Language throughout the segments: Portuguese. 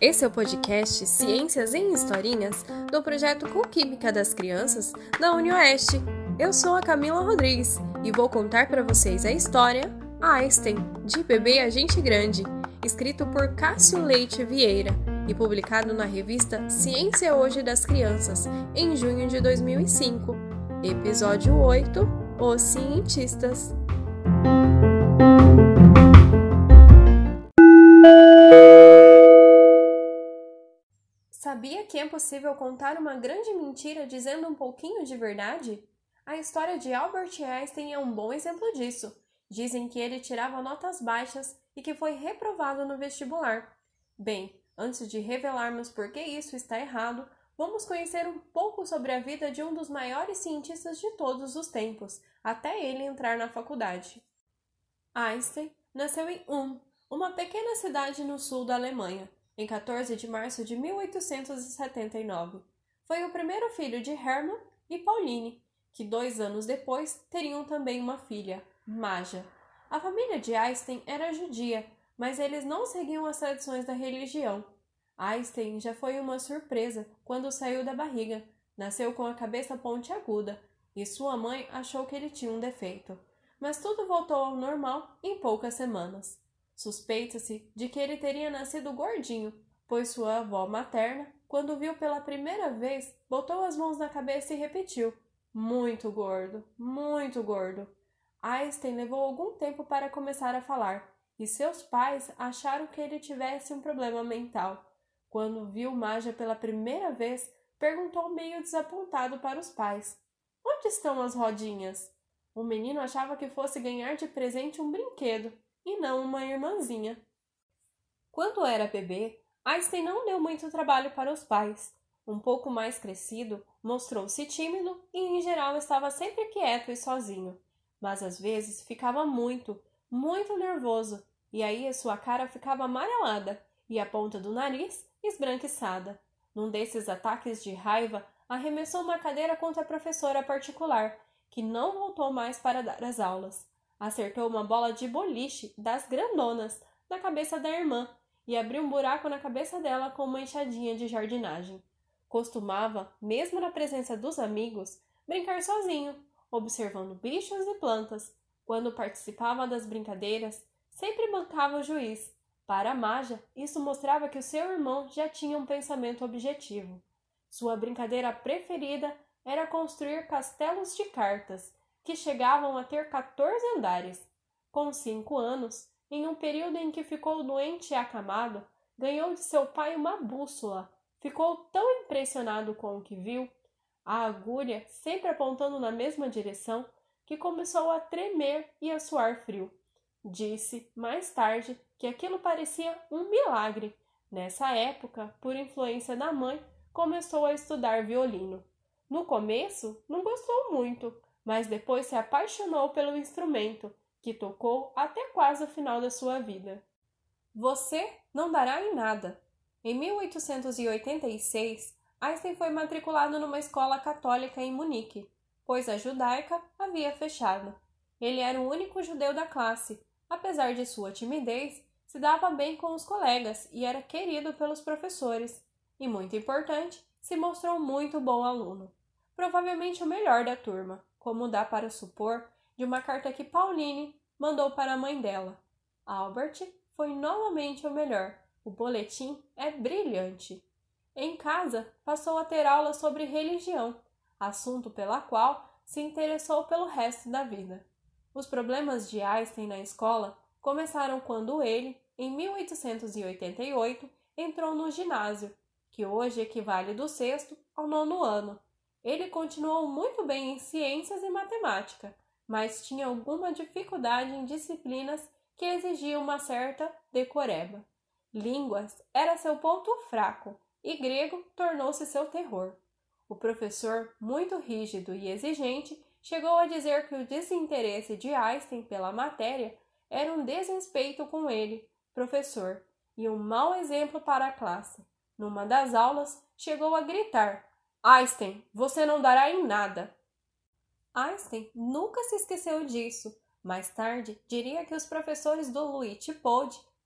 Esse é o podcast Ciências em Historinhas do projeto Com Química das Crianças da UniOeste. Eu sou a Camila Rodrigues e vou contar para vocês a história Einstein, de bebê a gente grande, escrito por Cássio Leite Vieira e publicado na revista Ciência Hoje das Crianças, em junho de 2005. Episódio 8 Os Cientistas. Sabia que é possível contar uma grande mentira dizendo um pouquinho de verdade? A história de Albert Einstein é um bom exemplo disso. Dizem que ele tirava notas baixas e que foi reprovado no vestibular. Bem, antes de revelarmos por que isso está errado, vamos conhecer um pouco sobre a vida de um dos maiores cientistas de todos os tempos, até ele entrar na faculdade. Einstein nasceu em Ulm, uma pequena cidade no sul da Alemanha em 14 de março de 1879. Foi o primeiro filho de Hermann e Pauline, que dois anos depois teriam também uma filha, Maja. A família de Einstein era judia, mas eles não seguiam as tradições da religião. Einstein já foi uma surpresa quando saiu da barriga. Nasceu com a cabeça pontiaguda e sua mãe achou que ele tinha um defeito. Mas tudo voltou ao normal em poucas semanas. Suspeita-se de que ele teria nascido gordinho, pois sua avó materna, quando viu pela primeira vez, botou as mãos na cabeça e repetiu: Muito gordo, muito gordo. Einstein levou algum tempo para começar a falar, e seus pais acharam que ele tivesse um problema mental. Quando viu Maja pela primeira vez, perguntou meio desapontado para os pais: Onde estão as rodinhas? O menino achava que fosse ganhar de presente um brinquedo e não uma irmãzinha. Quando era bebê, Einstein não deu muito trabalho para os pais. Um pouco mais crescido, mostrou-se tímido e, em geral, estava sempre quieto e sozinho. Mas às vezes ficava muito, muito nervoso, e aí sua cara ficava amarelada e a ponta do nariz esbranquiçada. Num desses ataques de raiva, arremessou uma cadeira contra a professora particular, que não voltou mais para dar as aulas acertou uma bola de boliche das grandonas na cabeça da irmã e abriu um buraco na cabeça dela com uma enxadinha de jardinagem. Costumava, mesmo na presença dos amigos, brincar sozinho, observando bichos e plantas. Quando participava das brincadeiras, sempre bancava o juiz. Para Maja, isso mostrava que o seu irmão já tinha um pensamento objetivo. Sua brincadeira preferida era construir castelos de cartas que chegavam a ter 14 andares. Com cinco anos, em um período em que ficou doente e acamado, ganhou de seu pai uma bússola. Ficou tão impressionado com o que viu, a agulha sempre apontando na mesma direção, que começou a tremer e a suar frio. Disse, mais tarde, que aquilo parecia um milagre. Nessa época, por influência da mãe, começou a estudar violino. No começo, não gostou muito, mas depois se apaixonou pelo instrumento, que tocou até quase o final da sua vida. Você não dará em nada. Em 1886, Einstein foi matriculado numa escola católica em Munique, pois a judaica havia fechado. Ele era o único judeu da classe. Apesar de sua timidez, se dava bem com os colegas e era querido pelos professores. E muito importante, se mostrou muito bom aluno. Provavelmente o melhor da turma como dá para supor, de uma carta que Pauline mandou para a mãe dela. Albert foi novamente o melhor. O boletim é brilhante. Em casa, passou a ter aulas sobre religião, assunto pela qual se interessou pelo resto da vida. Os problemas de Einstein na escola começaram quando ele, em 1888, entrou no ginásio, que hoje equivale do sexto ao nono ano, ele continuou muito bem em ciências e matemática, mas tinha alguma dificuldade em disciplinas que exigiam uma certa decoreba. Línguas era seu ponto fraco e grego tornou-se seu terror. O professor, muito rígido e exigente, chegou a dizer que o desinteresse de Einstein pela matéria era um desrespeito com ele, professor, e um mau exemplo para a classe. Numa das aulas, chegou a gritar Einstein, você não dará em nada. Einstein nunca se esqueceu disso. Mais tarde, diria que os professores do Louis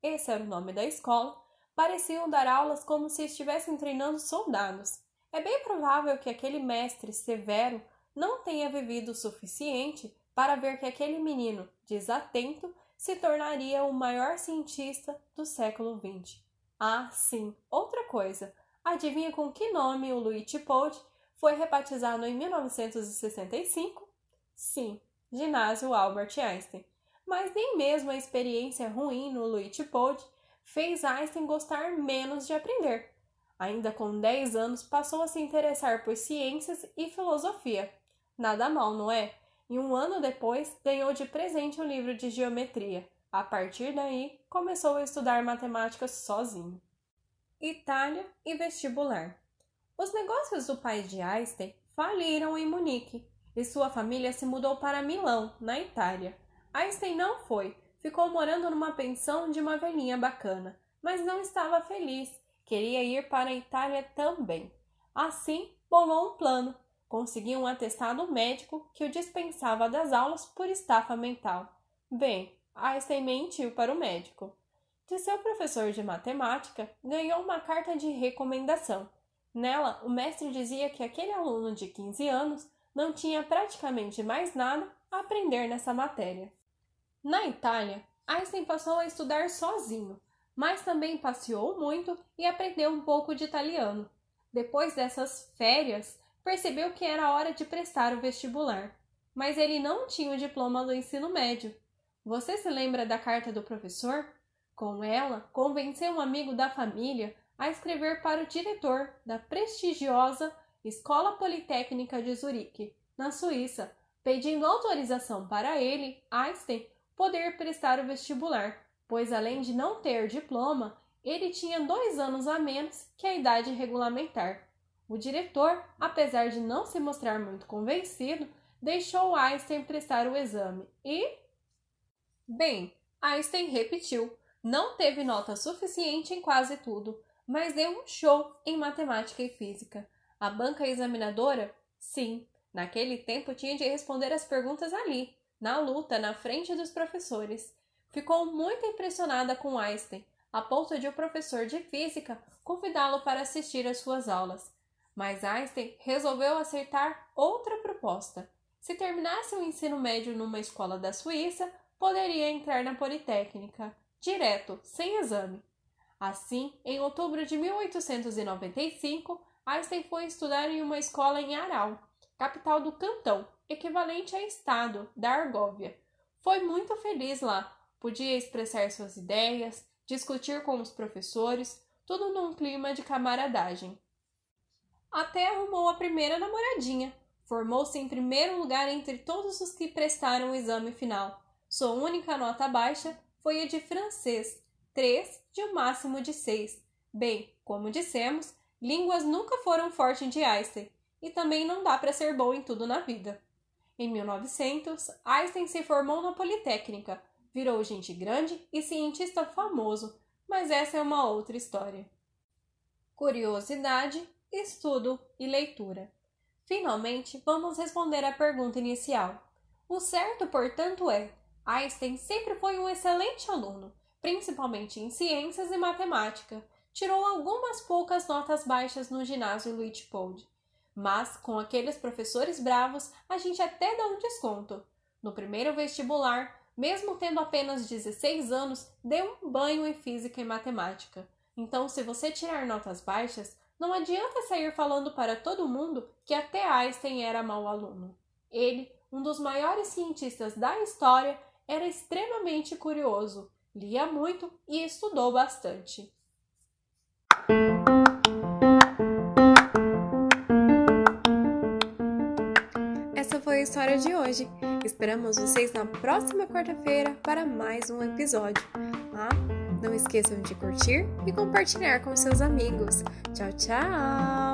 esse era o nome da escola, pareciam dar aulas como se estivessem treinando soldados. É bem provável que aquele mestre severo não tenha vivido o suficiente para ver que aquele menino desatento se tornaria o maior cientista do século XX. Ah, sim, outra coisa. Adivinha com que nome o Louis Tipode foi rebatizado em 1965? Sim, Ginásio Albert Einstein. Mas nem mesmo a experiência ruim no Louis Tipode fez Einstein gostar menos de aprender. Ainda com 10 anos, passou a se interessar por ciências e filosofia. Nada mal, não é? E um ano depois, ganhou de presente um livro de geometria. A partir daí, começou a estudar matemática sozinho. Itália e vestibular. Os negócios do pai de Einstein faliram em Munique e sua família se mudou para Milão, na Itália. Einstein não foi, ficou morando numa pensão de uma velhinha bacana, mas não estava feliz, queria ir para a Itália também. Assim, bolou um plano. Conseguiu um atestado médico que o dispensava das aulas por estafa mental. Bem, Einstein mentiu para o médico. De seu professor de matemática, ganhou uma carta de recomendação. Nela, o mestre dizia que aquele aluno de 15 anos não tinha praticamente mais nada a aprender nessa matéria. Na Itália, Einstein passou a estudar sozinho, mas também passeou muito e aprendeu um pouco de italiano. Depois dessas férias, percebeu que era hora de prestar o vestibular, mas ele não tinha o diploma do ensino médio. Você se lembra da carta do professor? Com ela, convenceu um amigo da família a escrever para o diretor da prestigiosa Escola Politécnica de Zurique, na Suíça, pedindo autorização para ele, Einstein, poder prestar o vestibular, pois além de não ter diploma, ele tinha dois anos a menos que a idade regulamentar. O diretor, apesar de não se mostrar muito convencido, deixou Einstein prestar o exame e. Bem, Einstein repetiu. Não teve nota suficiente em quase tudo, mas deu um show em matemática e física. A banca examinadora? Sim, naquele tempo tinha de responder as perguntas ali, na luta na frente dos professores. Ficou muito impressionada com Einstein, a ponto de o professor de física convidá-lo para assistir às suas aulas. Mas Einstein resolveu aceitar outra proposta. Se terminasse o ensino médio numa escola da Suíça, poderia entrar na Politécnica, direto, sem exame. Assim, em outubro de 1895, Einstein foi estudar em uma escola em Aral, capital do cantão, equivalente a estado da Argóvia. Foi muito feliz lá, podia expressar suas ideias, discutir com os professores, tudo num clima de camaradagem. Até arrumou a primeira namoradinha. Formou-se em primeiro lugar entre todos os que prestaram o exame final. Sua única nota baixa foi a de francês, 3 de um máximo de 6. Bem, como dissemos, línguas nunca foram forte de Einstein, e também não dá para ser bom em tudo na vida. Em 1900, Einstein se formou na Politécnica, virou gente grande e cientista famoso, mas essa é uma outra história. Curiosidade, estudo e leitura. Finalmente, vamos responder à pergunta inicial. O certo, portanto, é: Einstein sempre foi um excelente aluno, principalmente em ciências e matemática. Tirou algumas poucas notas baixas no ginásio Luitpold. Mas, com aqueles professores bravos, a gente até dá um desconto. No primeiro vestibular, mesmo tendo apenas 16 anos, deu um banho em física e matemática. Então, se você tirar notas baixas, não adianta sair falando para todo mundo que até Einstein era mau aluno. Ele, um dos maiores cientistas da história, era extremamente curioso, lia muito e estudou bastante. história de hoje. Esperamos vocês na próxima quarta-feira para mais um episódio. Ah, não esqueçam de curtir e compartilhar com seus amigos. Tchau, tchau!